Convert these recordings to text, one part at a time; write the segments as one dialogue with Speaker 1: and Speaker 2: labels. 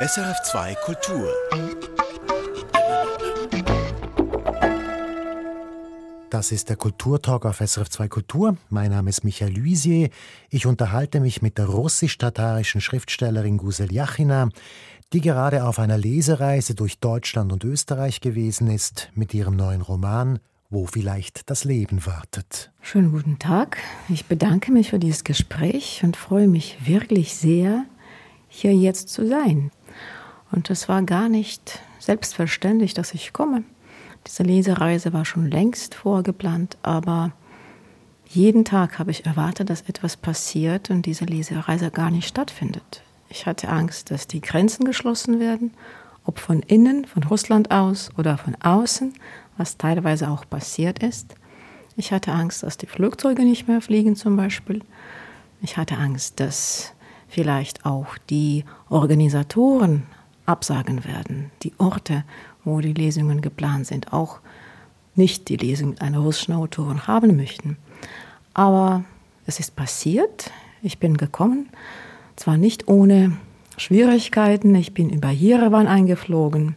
Speaker 1: SRF2 Kultur.
Speaker 2: Das ist der Kulturtalk auf SRF2 Kultur. Mein Name ist Michael Luisier. Ich unterhalte mich mit der russisch-tatarischen Schriftstellerin Gusel Yachina, die gerade auf einer Lesereise durch Deutschland und Österreich gewesen ist mit ihrem neuen Roman Wo vielleicht das Leben wartet.
Speaker 3: Schönen guten Tag. Ich bedanke mich für dieses Gespräch und freue mich wirklich sehr, hier jetzt zu sein. Und es war gar nicht selbstverständlich, dass ich komme. Diese Lesereise war schon längst vorgeplant, aber jeden Tag habe ich erwartet, dass etwas passiert und diese Lesereise gar nicht stattfindet. Ich hatte Angst, dass die Grenzen geschlossen werden, ob von innen, von Russland aus oder von außen, was teilweise auch passiert ist. Ich hatte Angst, dass die Flugzeuge nicht mehr fliegen zum Beispiel. Ich hatte Angst, dass vielleicht auch die Organisatoren absagen werden, die Orte, wo die Lesungen geplant sind, auch nicht die Lesung mit einer russischen Autorin haben möchten. Aber es ist passiert, ich bin gekommen zwar nicht ohne Schwierigkeiten. Ich bin über Jerewan eingeflogen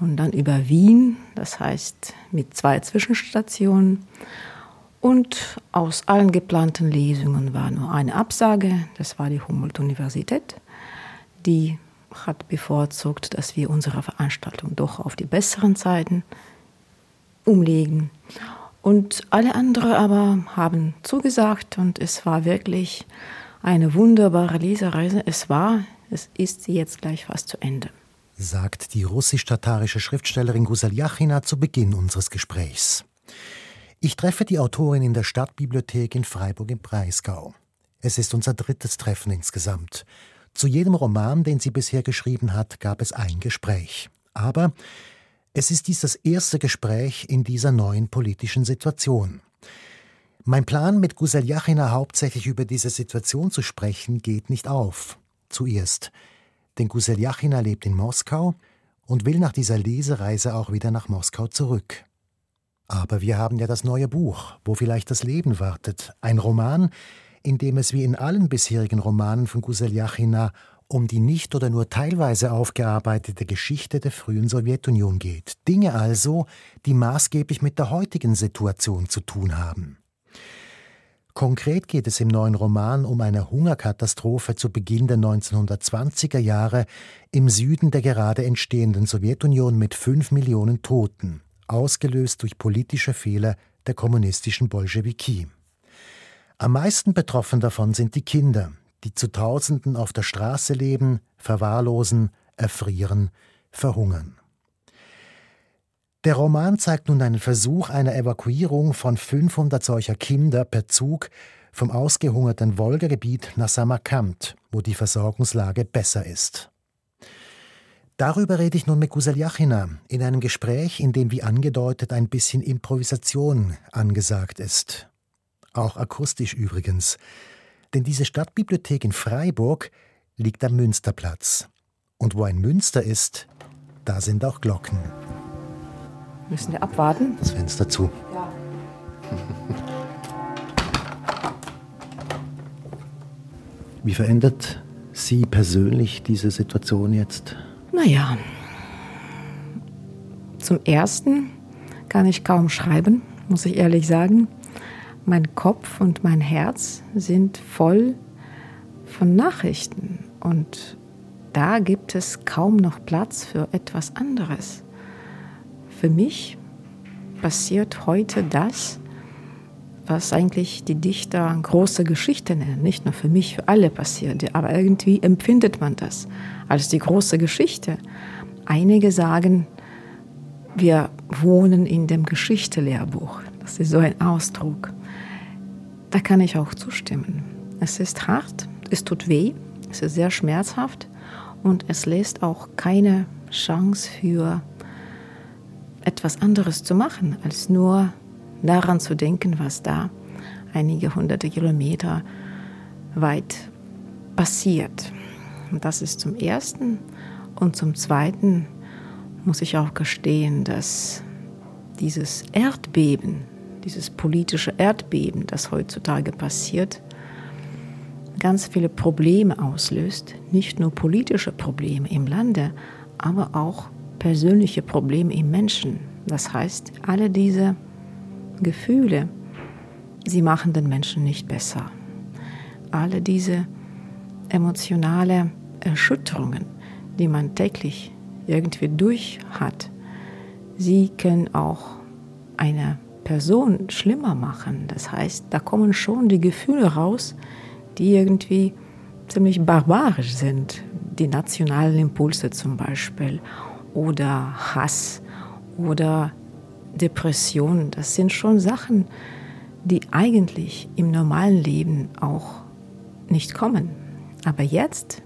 Speaker 3: und dann über Wien, das heißt mit zwei Zwischenstationen. Und aus allen geplanten Lesungen war nur eine Absage, das war die Humboldt-Universität. Die hat bevorzugt, dass wir unsere Veranstaltung doch auf die besseren Zeiten umlegen. Und alle anderen aber haben zugesagt und es war wirklich eine wunderbare Lesereise. Es war, es ist jetzt gleich fast zu Ende.
Speaker 2: Sagt die russisch-tatarische Schriftstellerin Gusel Yachina zu Beginn unseres Gesprächs. Ich treffe die Autorin in der Stadtbibliothek in Freiburg im Breisgau. Es ist unser drittes Treffen insgesamt. Zu jedem Roman, den sie bisher geschrieben hat, gab es ein Gespräch. Aber es ist dies das erste Gespräch in dieser neuen politischen Situation. Mein Plan, mit Gusel Yachina hauptsächlich über diese Situation zu sprechen, geht nicht auf. Zuerst. Denn Gusel Yachina lebt in Moskau und will nach dieser Lesereise auch wieder nach Moskau zurück. Aber wir haben ja das neue Buch, wo vielleicht das Leben wartet. Ein Roman, in dem es wie in allen bisherigen Romanen von Gusel Yachina um die nicht oder nur teilweise aufgearbeitete Geschichte der frühen Sowjetunion geht. Dinge also, die maßgeblich mit der heutigen Situation zu tun haben. Konkret geht es im neuen Roman um eine Hungerkatastrophe zu Beginn der 1920er Jahre im Süden der gerade entstehenden Sowjetunion mit fünf Millionen Toten, ausgelöst durch politische Fehler der kommunistischen Bolschewiki. Am meisten betroffen davon sind die Kinder, die zu Tausenden auf der Straße leben, verwahrlosen, erfrieren, verhungern. Der Roman zeigt nun einen Versuch einer Evakuierung von 500 solcher Kinder per Zug vom ausgehungerten Wolgagebiet nach Samarkand, wo die Versorgungslage besser ist. Darüber rede ich nun mit Gusel Yachina in einem Gespräch, in dem wie angedeutet ein bisschen Improvisation angesagt ist. Auch akustisch übrigens. Denn diese Stadtbibliothek in Freiburg liegt am Münsterplatz. Und wo ein Münster ist, da sind auch Glocken.
Speaker 3: Müssen wir abwarten?
Speaker 2: Das Fenster zu.
Speaker 3: Ja.
Speaker 2: Wie verändert Sie persönlich diese Situation jetzt?
Speaker 3: Naja, zum Ersten kann ich kaum schreiben, muss ich ehrlich sagen. Mein Kopf und mein Herz sind voll von Nachrichten und da gibt es kaum noch Platz für etwas anderes für mich passiert heute das, was eigentlich die Dichter große Geschichte nennen. Nicht nur für mich, für alle passiert, aber irgendwie empfindet man das als die große Geschichte. Einige sagen, wir wohnen in dem Geschichtelehrbuch. Das ist so ein Ausdruck. Da kann ich auch zustimmen. Es ist hart, es tut weh, es ist sehr schmerzhaft und es lässt auch keine Chance für etwas anderes zu machen, als nur daran zu denken, was da einige hunderte Kilometer weit passiert. Und das ist zum Ersten. Und zum Zweiten muss ich auch gestehen, dass dieses Erdbeben, dieses politische Erdbeben, das heutzutage passiert, ganz viele Probleme auslöst, nicht nur politische Probleme im Lande, aber auch persönliche Probleme im Menschen. Das heißt, alle diese Gefühle, sie machen den Menschen nicht besser. Alle diese emotionale Erschütterungen, die man täglich irgendwie durch hat, sie können auch eine Person schlimmer machen. Das heißt, da kommen schon die Gefühle raus, die irgendwie ziemlich barbarisch sind. Die nationalen Impulse zum Beispiel oder Hass oder Depression. Das sind schon Sachen, die eigentlich im normalen Leben auch nicht kommen. Aber jetzt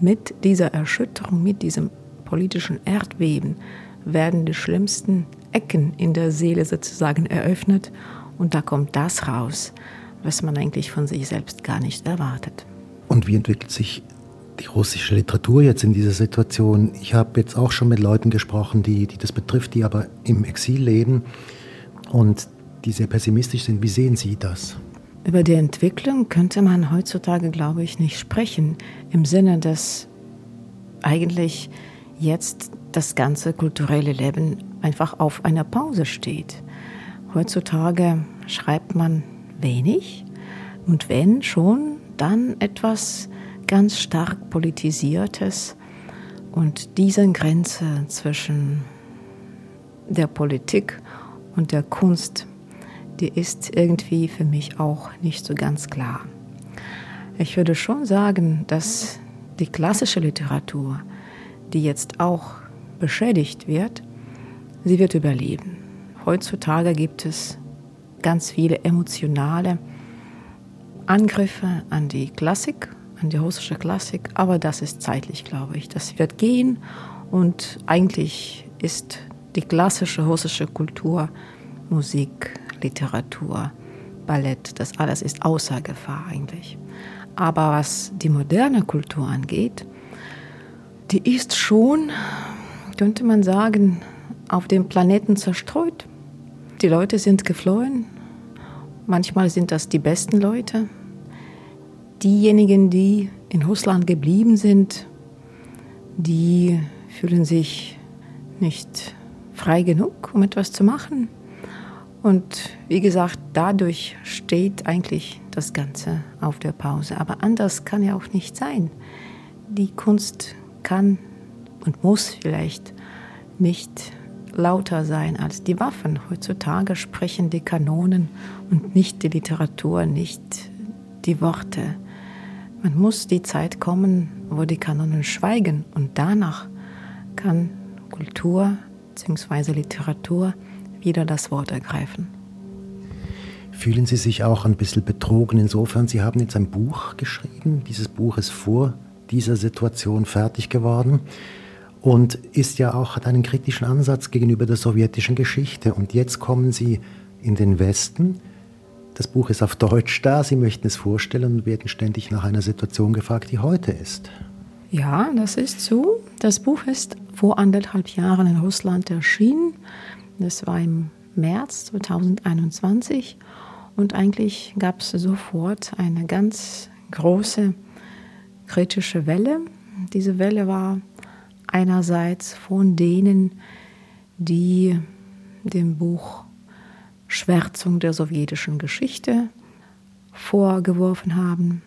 Speaker 3: mit dieser Erschütterung, mit diesem politischen Erdbeben werden die schlimmsten Ecken in der Seele sozusagen eröffnet und da kommt das raus, was man eigentlich von sich selbst gar nicht erwartet.
Speaker 2: Und wie entwickelt sich die russische Literatur jetzt in dieser Situation? Ich habe jetzt auch schon mit Leuten gesprochen, die, die das betrifft, die aber im Exil leben und die sehr pessimistisch sind. Wie sehen Sie das?
Speaker 3: Über die Entwicklung könnte man heutzutage, glaube ich, nicht sprechen, im Sinne, dass eigentlich jetzt das ganze kulturelle Leben einfach auf einer Pause steht. Heutzutage schreibt man wenig und wenn schon, dann etwas ganz stark politisiertes und diese Grenze zwischen der Politik und der Kunst, die ist irgendwie für mich auch nicht so ganz klar. Ich würde schon sagen, dass die klassische Literatur, die jetzt auch beschädigt wird, sie wird überleben. Heutzutage gibt es ganz viele emotionale Angriffe an die Klassik, an die russische Klassik, aber das ist zeitlich, glaube ich. Das wird gehen und eigentlich ist die klassische russische Kultur, Musik, Literatur, Ballett, das alles ist außer Gefahr eigentlich. Aber was die moderne Kultur angeht, die ist schon, könnte man sagen, auf dem Planeten zerstreut. Die Leute sind geflohen. Manchmal sind das die besten Leute. Diejenigen, die in Russland geblieben sind, die fühlen sich nicht frei genug, um etwas zu machen. Und wie gesagt, dadurch steht eigentlich das Ganze auf der Pause. Aber anders kann ja auch nicht sein. Die Kunst kann und muss vielleicht nicht lauter sein als die Waffen. Heutzutage sprechen die Kanonen und nicht die Literatur, nicht die Worte. Man muss die Zeit kommen, wo die Kanonen schweigen und danach kann Kultur bzw. Literatur wieder das Wort ergreifen.
Speaker 2: Fühlen Sie sich auch ein bisschen betrogen insofern, Sie haben jetzt ein Buch geschrieben, dieses Buch ist vor dieser Situation fertig geworden und ist ja auch, hat einen kritischen Ansatz gegenüber der sowjetischen Geschichte. Und jetzt kommen Sie in den Westen. Das Buch ist auf Deutsch da. Sie möchten es vorstellen und werden ständig nach einer Situation gefragt, die heute ist.
Speaker 3: Ja, das ist so. Das Buch ist vor anderthalb Jahren in Russland erschienen. Das war im März 2021. Und eigentlich gab es sofort eine ganz große kritische Welle. Diese Welle war einerseits von denen, die dem Buch Schwärzung der sowjetischen Geschichte vorgeworfen haben.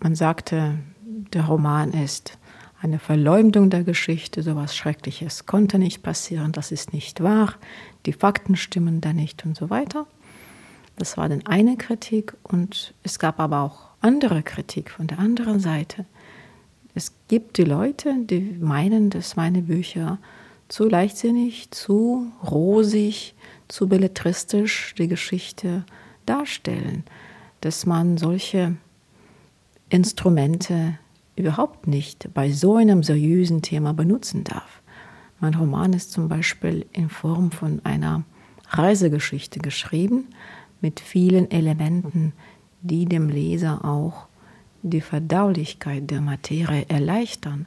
Speaker 3: Man sagte, der Roman ist eine Verleumdung der Geschichte, so etwas Schreckliches konnte nicht passieren, das ist nicht wahr, die Fakten stimmen da nicht und so weiter. Das war dann eine Kritik und es gab aber auch andere Kritik von der anderen Seite. Es gibt die Leute, die meinen, dass meine Bücher zu leichtsinnig, zu rosig, zu belletristisch die Geschichte darstellen, dass man solche Instrumente überhaupt nicht bei so einem seriösen Thema benutzen darf. Mein Roman ist zum Beispiel in Form von einer Reisegeschichte geschrieben mit vielen Elementen, die dem Leser auch die Verdaulichkeit der Materie erleichtern.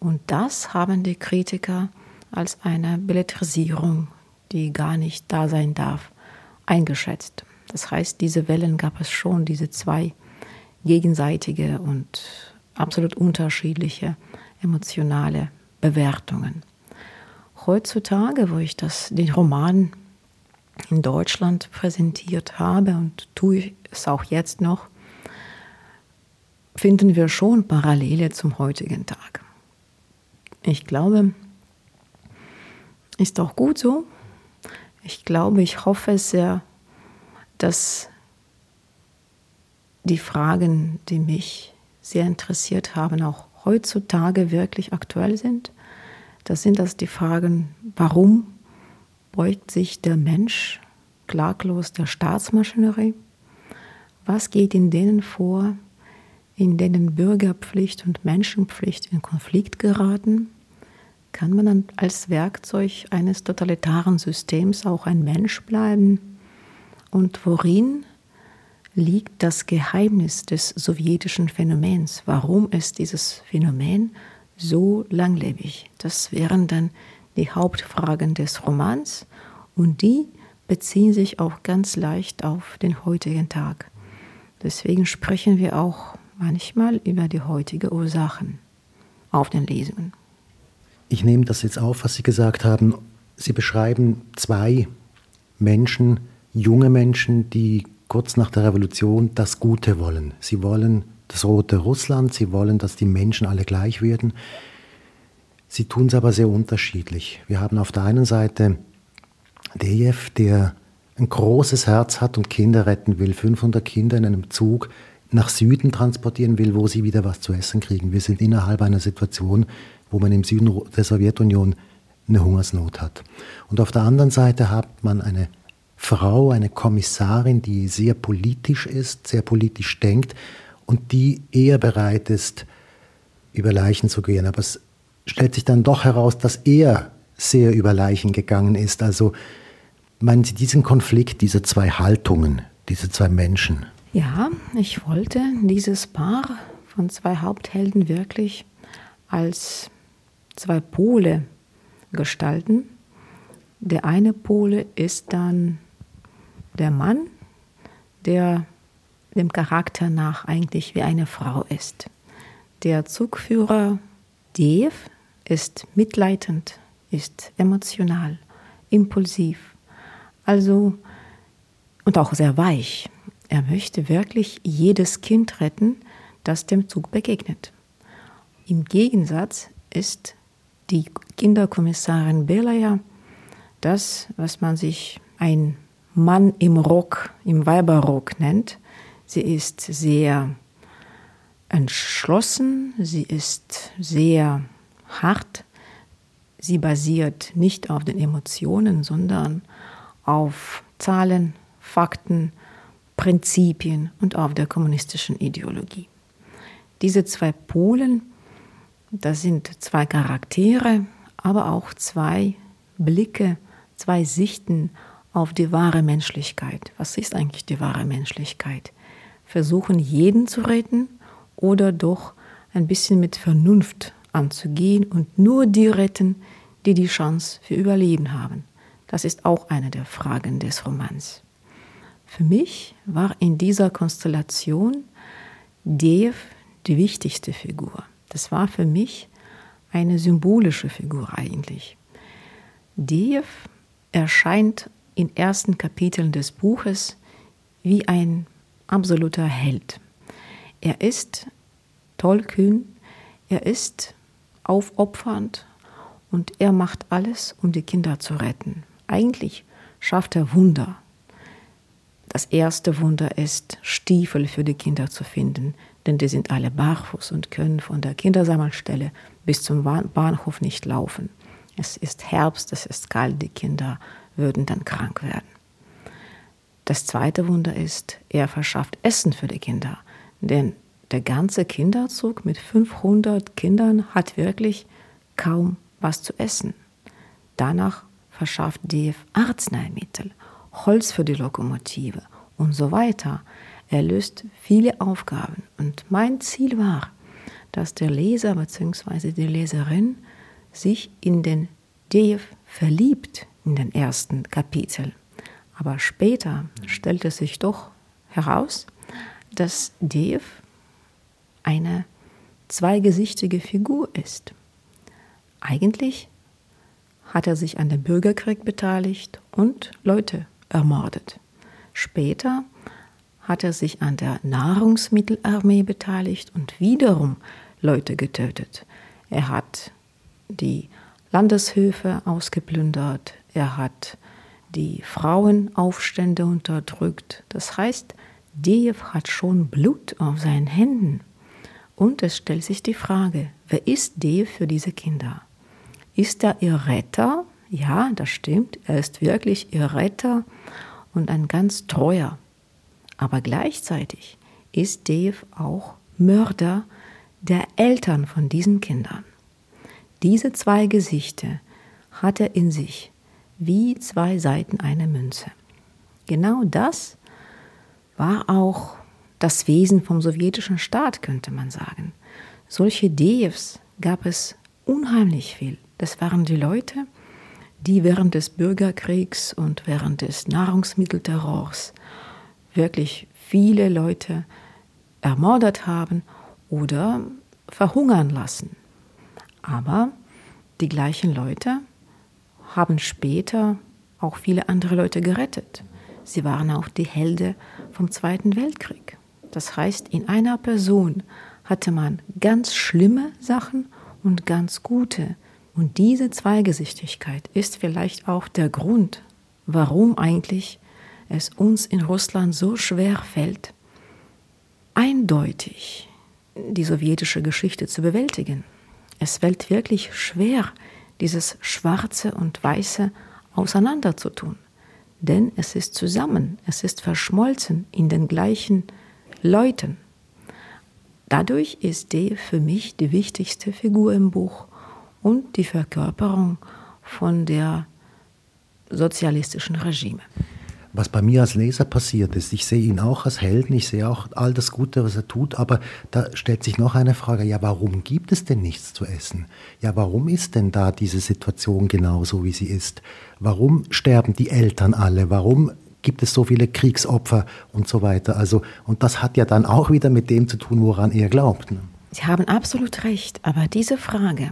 Speaker 3: Und das haben die Kritiker als eine Belletrisierung, die gar nicht da sein darf, eingeschätzt. Das heißt, diese Wellen gab es schon, diese zwei, gegenseitige und absolut unterschiedliche emotionale Bewertungen. Heutzutage, wo ich das, den Roman in Deutschland präsentiert habe und tue ich es auch jetzt noch, finden wir schon Parallele zum heutigen Tag. Ich glaube, ist auch gut so. Ich glaube, ich hoffe sehr, dass die Fragen, die mich sehr interessiert haben, auch heutzutage wirklich aktuell sind. Das sind das die Fragen, warum beugt sich der Mensch klaglos der Staatsmaschinerie? Was geht in denen vor, in denen Bürgerpflicht und Menschenpflicht in Konflikt geraten? Kann man dann als Werkzeug eines totalitaren Systems auch ein Mensch bleiben? Und worin liegt das Geheimnis des sowjetischen Phänomens? Warum ist dieses Phänomen so langlebig? Das wären dann die Hauptfragen des Romans und die beziehen sich auch ganz leicht auf den heutigen Tag. Deswegen sprechen wir auch manchmal über die heutigen Ursachen auf den Lesungen.
Speaker 2: Ich nehme das jetzt auf, was Sie gesagt haben. Sie beschreiben zwei Menschen, junge Menschen, die kurz nach der Revolution das Gute wollen. Sie wollen das rote Russland, sie wollen, dass die Menschen alle gleich werden. Sie tun es aber sehr unterschiedlich. Wir haben auf der einen Seite Dejew, der ein großes Herz hat und Kinder retten will, 500 Kinder in einem Zug nach Süden transportieren will, wo sie wieder was zu essen kriegen. Wir sind innerhalb einer Situation, wo man im Süden der Sowjetunion eine Hungersnot hat. Und auf der anderen Seite hat man eine Frau, eine Kommissarin, die sehr politisch ist, sehr politisch denkt und die eher bereit ist, über Leichen zu gehen. Aber es stellt sich dann doch heraus, dass er sehr über Leichen gegangen ist. Also meinen Sie diesen Konflikt, diese zwei Haltungen, diese zwei Menschen?
Speaker 3: Ja, ich wollte dieses Paar von zwei Haupthelden wirklich als zwei Pole gestalten. Der eine Pole ist dann der Mann, der dem Charakter nach eigentlich wie eine Frau ist. Der Zugführer Dev ist mitleidend, ist emotional, impulsiv, also und auch sehr weich. Er möchte wirklich jedes Kind retten, das dem Zug begegnet. Im Gegensatz ist die Kinderkommissarin Belaya das, was man sich ein Mann im Rock, im Weiberrock nennt. Sie ist sehr entschlossen, sie ist sehr hart, sie basiert nicht auf den Emotionen, sondern auf Zahlen, Fakten, Prinzipien und auf der kommunistischen Ideologie. Diese zwei Polen das sind zwei Charaktere, aber auch zwei Blicke, zwei Sichten auf die wahre Menschlichkeit. Was ist eigentlich die wahre Menschlichkeit? Versuchen, jeden zu retten oder doch ein bisschen mit Vernunft anzugehen und nur die retten, die die Chance für Überleben haben. Das ist auch eine der Fragen des Romans. Für mich war in dieser Konstellation Dev die wichtigste Figur. Das war für mich eine symbolische Figur eigentlich. Dev erscheint in ersten Kapiteln des Buches wie ein absoluter Held. Er ist tollkühn, er ist aufopfernd und er macht alles, um die Kinder zu retten. Eigentlich schafft er Wunder. Das erste Wunder ist, Stiefel für die Kinder zu finden, denn die sind alle barfuß und können von der Kindersammelstelle bis zum Bahnhof nicht laufen. Es ist Herbst, es ist kalt, die Kinder würden dann krank werden. Das zweite Wunder ist, er verschafft Essen für die Kinder, denn der ganze Kinderzug mit 500 Kindern hat wirklich kaum was zu essen. Danach verschafft DF Arzneimittel, Holz für die Lokomotive und so weiter. Er löst viele Aufgaben. Und mein Ziel war, dass der Leser bzw. die Leserin sich in den Dev verliebt in den ersten Kapiteln. Aber später stellte sich doch heraus, dass Dev eine zweigesichtige Figur ist. Eigentlich hat er sich an dem Bürgerkrieg beteiligt und Leute ermordet. Später hat er sich an der Nahrungsmittelarmee beteiligt und wiederum Leute getötet. Er hat die Landeshöfe ausgeplündert, er hat die Frauenaufstände unterdrückt. Das heißt, Dejew hat schon Blut auf seinen Händen. Und es stellt sich die Frage, wer ist Dejew für diese Kinder? Ist er ihr Retter? Ja, das stimmt, er ist wirklich ihr Retter und ein ganz treuer. Aber gleichzeitig ist Dejew auch Mörder der Eltern von diesen Kindern. Diese zwei Gesichter hat er in sich, wie zwei Seiten einer Münze. Genau das war auch das Wesen vom sowjetischen Staat, könnte man sagen. Solche Dejews gab es unheimlich viel. Das waren die Leute, die während des Bürgerkriegs und während des Nahrungsmittelterrors wirklich viele Leute ermordet haben oder verhungern lassen. Aber die gleichen Leute haben später auch viele andere Leute gerettet. Sie waren auch die Helden vom Zweiten Weltkrieg. Das heißt, in einer Person hatte man ganz schlimme Sachen und ganz gute. Und diese Zweigesichtigkeit ist vielleicht auch der Grund, warum eigentlich es uns in Russland so schwer fällt, eindeutig die sowjetische Geschichte zu bewältigen. Es fällt wirklich schwer, dieses Schwarze und Weiße auseinanderzutun. Denn es ist zusammen, es ist verschmolzen in den gleichen Leuten. Dadurch ist D für mich die wichtigste Figur im Buch und die Verkörperung von der sozialistischen Regime
Speaker 2: was bei mir als Leser passiert ist. Ich sehe ihn auch als Helden, ich sehe auch all das Gute, was er tut, aber da stellt sich noch eine Frage, ja, warum gibt es denn nichts zu essen? Ja, warum ist denn da diese Situation genauso, wie sie ist? Warum sterben die Eltern alle? Warum gibt es so viele Kriegsopfer und so weiter? Also, und das hat ja dann auch wieder mit dem zu tun, woran er glaubt. Ne?
Speaker 3: Sie haben absolut recht, aber diese Frage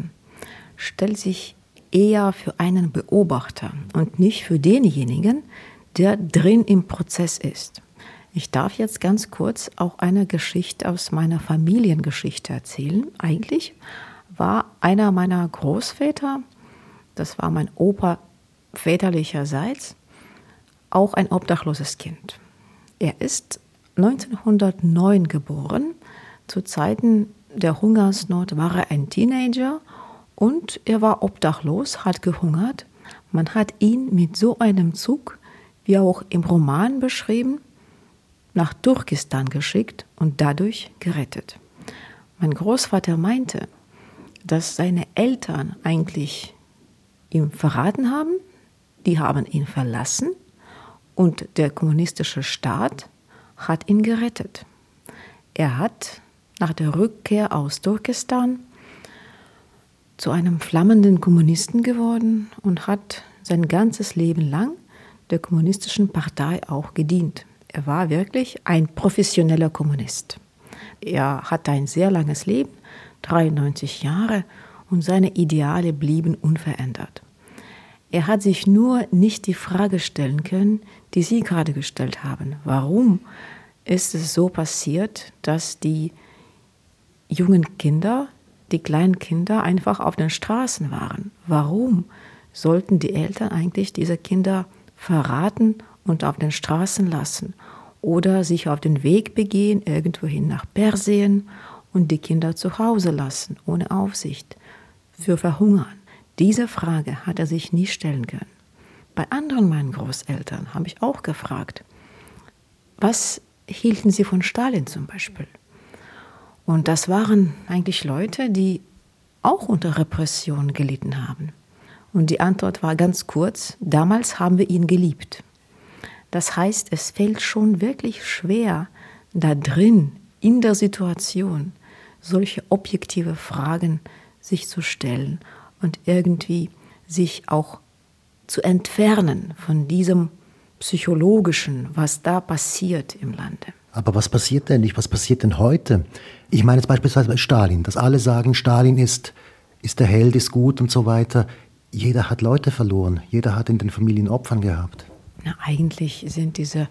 Speaker 3: stellt sich eher für einen Beobachter und nicht für denjenigen, der drin im Prozess ist. Ich darf jetzt ganz kurz auch eine Geschichte aus meiner Familiengeschichte erzählen. Eigentlich war einer meiner Großväter, das war mein Opa väterlicherseits, auch ein obdachloses Kind. Er ist 1909 geboren. Zu Zeiten der Hungersnot war er ein Teenager und er war obdachlos, hat gehungert. Man hat ihn mit so einem Zug wie auch im Roman beschrieben, nach Turkestan geschickt und dadurch gerettet. Mein Großvater meinte, dass seine Eltern eigentlich ihm verraten haben, die haben ihn verlassen und der kommunistische Staat hat ihn gerettet. Er hat nach der Rückkehr aus Turkestan zu einem flammenden Kommunisten geworden und hat sein ganzes Leben lang der kommunistischen Partei auch gedient. Er war wirklich ein professioneller Kommunist. Er hatte ein sehr langes Leben, 93 Jahre, und seine Ideale blieben unverändert. Er hat sich nur nicht die Frage stellen können, die Sie gerade gestellt haben. Warum ist es so passiert, dass die jungen Kinder, die kleinen Kinder einfach auf den Straßen waren? Warum sollten die Eltern eigentlich diese Kinder verraten und auf den Straßen lassen oder sich auf den Weg begehen, irgendwohin nach Persien und die Kinder zu Hause lassen, ohne Aufsicht, für Verhungern. Diese Frage hat er sich nie stellen können. Bei anderen meinen Großeltern habe ich auch gefragt, was hielten sie von Stalin zum Beispiel? Und das waren eigentlich Leute, die auch unter Repression gelitten haben. Und die Antwort war ganz kurz, damals haben wir ihn geliebt. Das heißt, es fällt schon wirklich schwer, da drin, in der Situation, solche objektive Fragen sich zu stellen und irgendwie sich auch zu entfernen von diesem psychologischen, was da passiert im Lande.
Speaker 2: Aber was passiert denn nicht? Was passiert denn heute? Ich meine jetzt beispielsweise bei Stalin, dass alle sagen, Stalin ist, ist der Held, ist gut und so weiter. Jeder hat Leute verloren. Jeder hat in den Familien Opfern gehabt.
Speaker 3: Na, eigentlich sind diese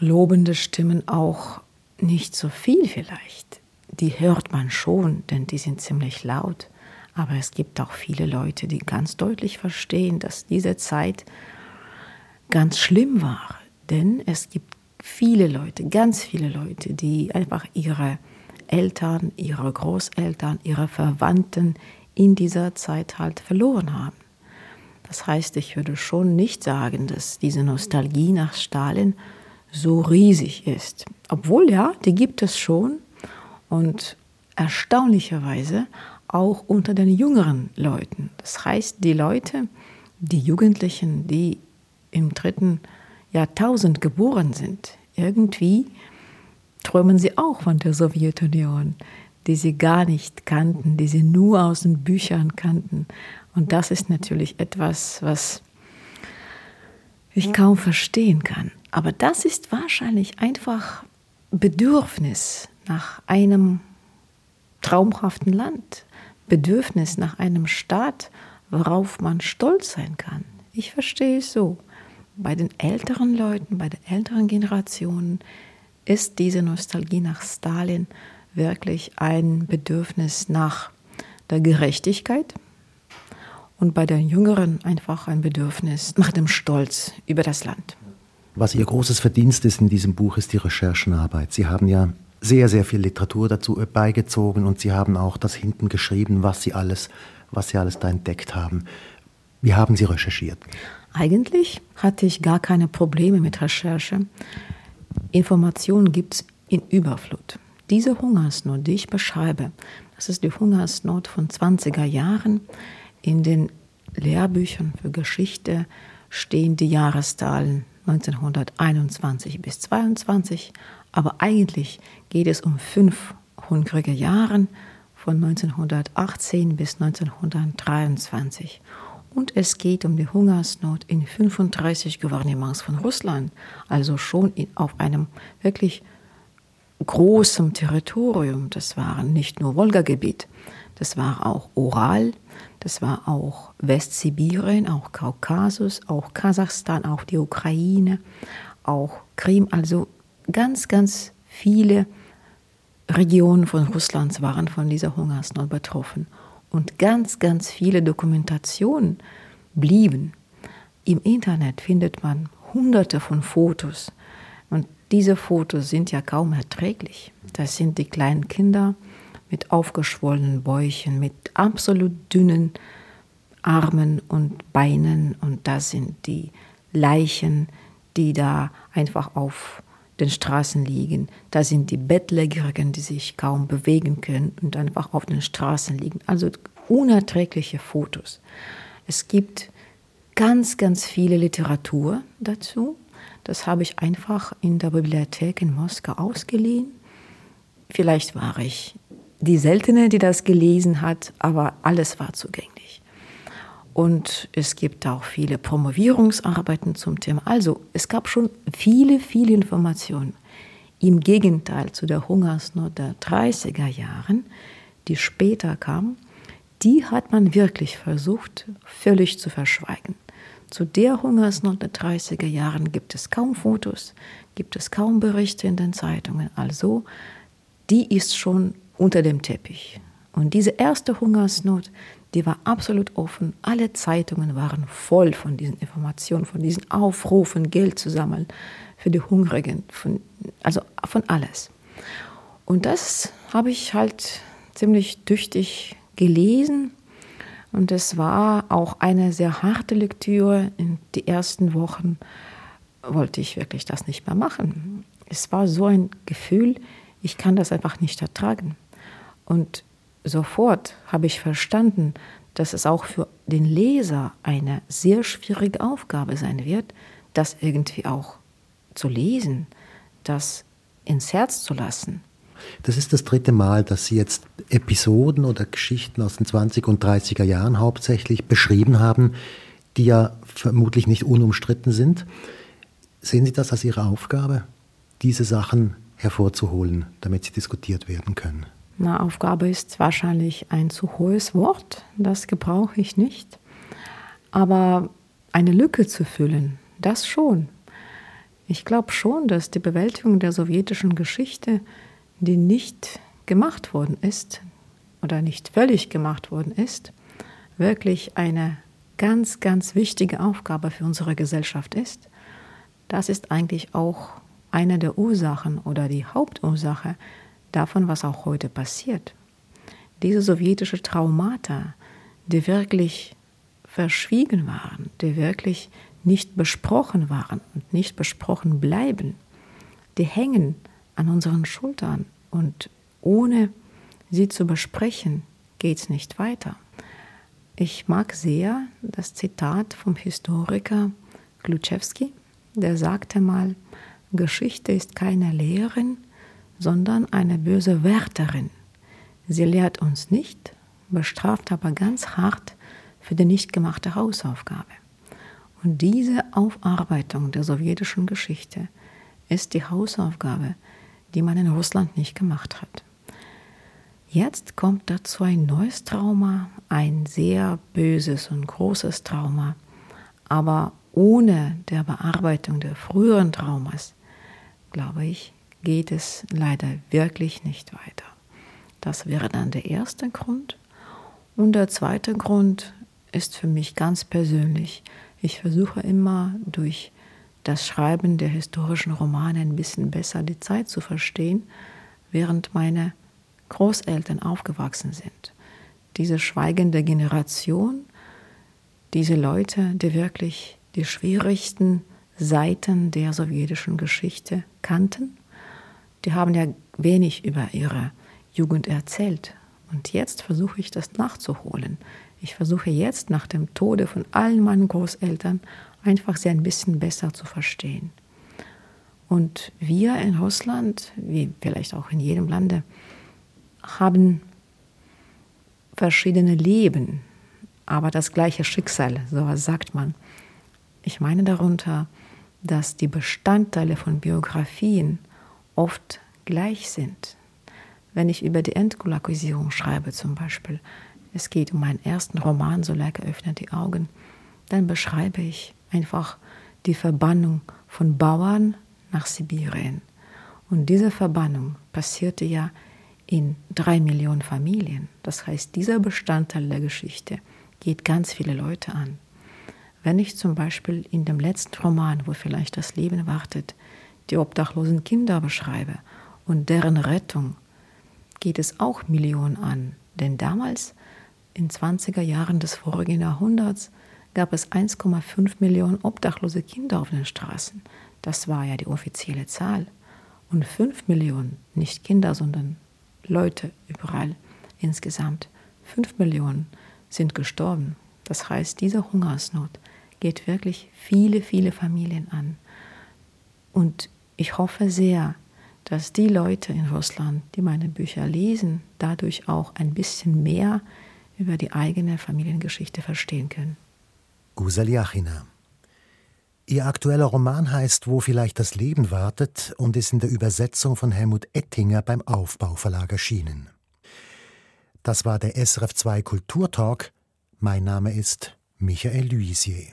Speaker 3: lobende Stimmen auch nicht so viel vielleicht. Die hört man schon, denn die sind ziemlich laut. Aber es gibt auch viele Leute, die ganz deutlich verstehen, dass diese Zeit ganz schlimm war. Denn es gibt viele Leute, ganz viele Leute, die einfach ihre Eltern, ihre Großeltern, ihre Verwandten in dieser Zeit halt verloren haben. Das heißt, ich würde schon nicht sagen, dass diese Nostalgie nach Stalin so riesig ist. Obwohl ja, die gibt es schon und erstaunlicherweise auch unter den jüngeren Leuten. Das heißt, die Leute, die Jugendlichen, die im dritten Jahrtausend geboren sind, irgendwie träumen sie auch von der Sowjetunion, die sie gar nicht kannten, die sie nur aus den Büchern kannten. Und das ist natürlich etwas, was ich kaum verstehen kann. Aber das ist wahrscheinlich einfach Bedürfnis nach einem traumhaften Land, Bedürfnis nach einem Staat, worauf man stolz sein kann. Ich verstehe es so. Bei den älteren Leuten, bei den älteren Generationen ist diese Nostalgie nach Stalin wirklich ein Bedürfnis nach der Gerechtigkeit und bei den Jüngeren einfach ein Bedürfnis nach dem Stolz über das Land.
Speaker 2: Was Ihr großes Verdienst ist in diesem Buch, ist die Recherchenarbeit. Sie haben ja sehr, sehr viel Literatur dazu beigezogen und Sie haben auch das hinten geschrieben, was Sie alles, was Sie alles da entdeckt haben. Wie haben Sie recherchiert?
Speaker 3: Eigentlich hatte ich gar keine Probleme mit Recherche. Informationen gibt es in Überflut. Diese Hungersnot, die ich beschreibe, das ist die Hungersnot von 20er Jahren. In den Lehrbüchern für Geschichte stehen die Jahreszahlen 1921 bis 22, aber eigentlich geht es um fünf hungrige Jahre von 1918 bis 1923. Und es geht um die Hungersnot in 35 Gouvernements von Russland, also schon in, auf einem wirklich großen Territorium. Das war nicht nur Wolga-Gebiet, das war auch Ural, das war auch Westsibirien, auch Kaukasus, auch Kasachstan, auch die Ukraine, auch Krim. Also ganz, ganz viele Regionen von Russlands waren von dieser Hungersnot betroffen. Und ganz, ganz viele Dokumentationen blieben. Im Internet findet man hunderte von Fotos. Und diese Fotos sind ja kaum erträglich. Das sind die kleinen Kinder mit aufgeschwollenen Bäuchen, mit absolut dünnen Armen und Beinen. Und das sind die Leichen, die da einfach auf den Straßen liegen. Da sind die Bettlägerigen, die sich kaum bewegen können und einfach auf den Straßen liegen. Also unerträgliche Fotos. Es gibt ganz, ganz viele Literatur dazu. Das habe ich einfach in der Bibliothek in Moskau ausgeliehen. Vielleicht war ich die Seltene, die das gelesen hat, aber alles war zugänglich. Und es gibt auch viele Promovierungsarbeiten zum Thema. Also es gab schon viele, viele Informationen. Im Gegenteil zu der Hungersnot der 30er Jahren, die später kam, die hat man wirklich versucht, völlig zu verschweigen. Zu der Hungersnot der 30er Jahren gibt es kaum Fotos, gibt es kaum Berichte in den Zeitungen. Also, die ist schon unter dem Teppich. Und diese erste Hungersnot, die war absolut offen. Alle Zeitungen waren voll von diesen Informationen, von diesen Aufrufen, Geld zu sammeln für die Hungrigen, von, also von alles. Und das habe ich halt ziemlich tüchtig gelesen. Und es war auch eine sehr harte Lektüre. In die ersten Wochen wollte ich wirklich das nicht mehr machen. Es war so ein Gefühl, ich kann das einfach nicht ertragen. Und sofort habe ich verstanden, dass es auch für den Leser eine sehr schwierige Aufgabe sein wird, das irgendwie auch zu lesen, das ins Herz zu lassen.
Speaker 2: Das ist das dritte Mal, dass Sie jetzt Episoden oder Geschichten aus den 20er und 30er Jahren hauptsächlich beschrieben haben, die ja vermutlich nicht unumstritten sind. Sehen Sie das als Ihre Aufgabe, diese Sachen hervorzuholen, damit sie diskutiert werden können?
Speaker 3: Na, Aufgabe ist wahrscheinlich ein zu hohes Wort, das gebrauche ich nicht. Aber eine Lücke zu füllen, das schon. Ich glaube schon, dass die Bewältigung der sowjetischen Geschichte, die nicht gemacht worden ist oder nicht völlig gemacht worden ist, wirklich eine ganz, ganz wichtige Aufgabe für unsere Gesellschaft ist. Das ist eigentlich auch eine der Ursachen oder die Hauptursache davon, was auch heute passiert. Diese sowjetische Traumata, die wirklich verschwiegen waren, die wirklich nicht besprochen waren und nicht besprochen bleiben, die hängen an unseren Schultern und ohne sie zu besprechen, geht es nicht weiter. Ich mag sehr das Zitat vom Historiker Gluczewski, der sagte mal, Geschichte ist keine Lehrerin, sondern eine böse Wärterin. Sie lehrt uns nicht, bestraft aber ganz hart für die nicht gemachte Hausaufgabe. Und diese Aufarbeitung der sowjetischen Geschichte ist die Hausaufgabe, die man in Russland nicht gemacht hat. Jetzt kommt dazu ein neues Trauma, ein sehr böses und großes Trauma, aber ohne der Bearbeitung der früheren Traumas, glaube ich, geht es leider wirklich nicht weiter. Das wäre dann der erste Grund. Und der zweite Grund ist für mich ganz persönlich. Ich versuche immer durch das Schreiben der historischen Romane ein bisschen besser die Zeit zu verstehen, während meine Großeltern aufgewachsen sind. Diese schweigende Generation, diese Leute, die wirklich die schwierigsten Seiten der sowjetischen Geschichte kannten, die haben ja wenig über ihre Jugend erzählt. Und jetzt versuche ich das nachzuholen. Ich versuche jetzt nach dem Tode von allen meinen Großeltern einfach sie ein bisschen besser zu verstehen. Und wir in Russland, wie vielleicht auch in jedem Lande, haben verschiedene Leben, aber das gleiche Schicksal, so sagt man. Ich meine darunter, dass die Bestandteile von Biografien oft gleich sind. Wenn ich über die Entkulakisierung schreibe zum Beispiel, es geht um meinen ersten Roman, So Soleika öffnet die Augen, dann beschreibe ich einfach die Verbannung von Bauern nach Sibirien. Und diese Verbannung passierte ja in drei Millionen Familien. Das heißt, dieser Bestandteil der Geschichte geht ganz viele Leute an. Wenn ich zum Beispiel in dem letzten Roman, wo vielleicht das Leben wartet, die obdachlosen Kinder beschreibe und deren Rettung, geht es auch Millionen an. Denn damals in 20er Jahren des vorigen Jahrhunderts gab es 1,5 Millionen obdachlose Kinder auf den Straßen. Das war ja die offizielle Zahl. Und 5 Millionen, nicht Kinder, sondern Leute überall insgesamt, 5 Millionen sind gestorben. Das heißt, diese Hungersnot geht wirklich viele, viele Familien an. Und ich hoffe sehr, dass die Leute in Russland, die meine Bücher lesen, dadurch auch ein bisschen mehr über die eigene Familiengeschichte verstehen können.
Speaker 2: Gusel Yachina. Ihr aktueller Roman heißt Wo vielleicht das Leben wartet und ist in der Übersetzung von Helmut Ettinger beim Aufbauverlag erschienen. Das war der SRF 2 Kulturtalk. Mein Name ist Michael Luisier.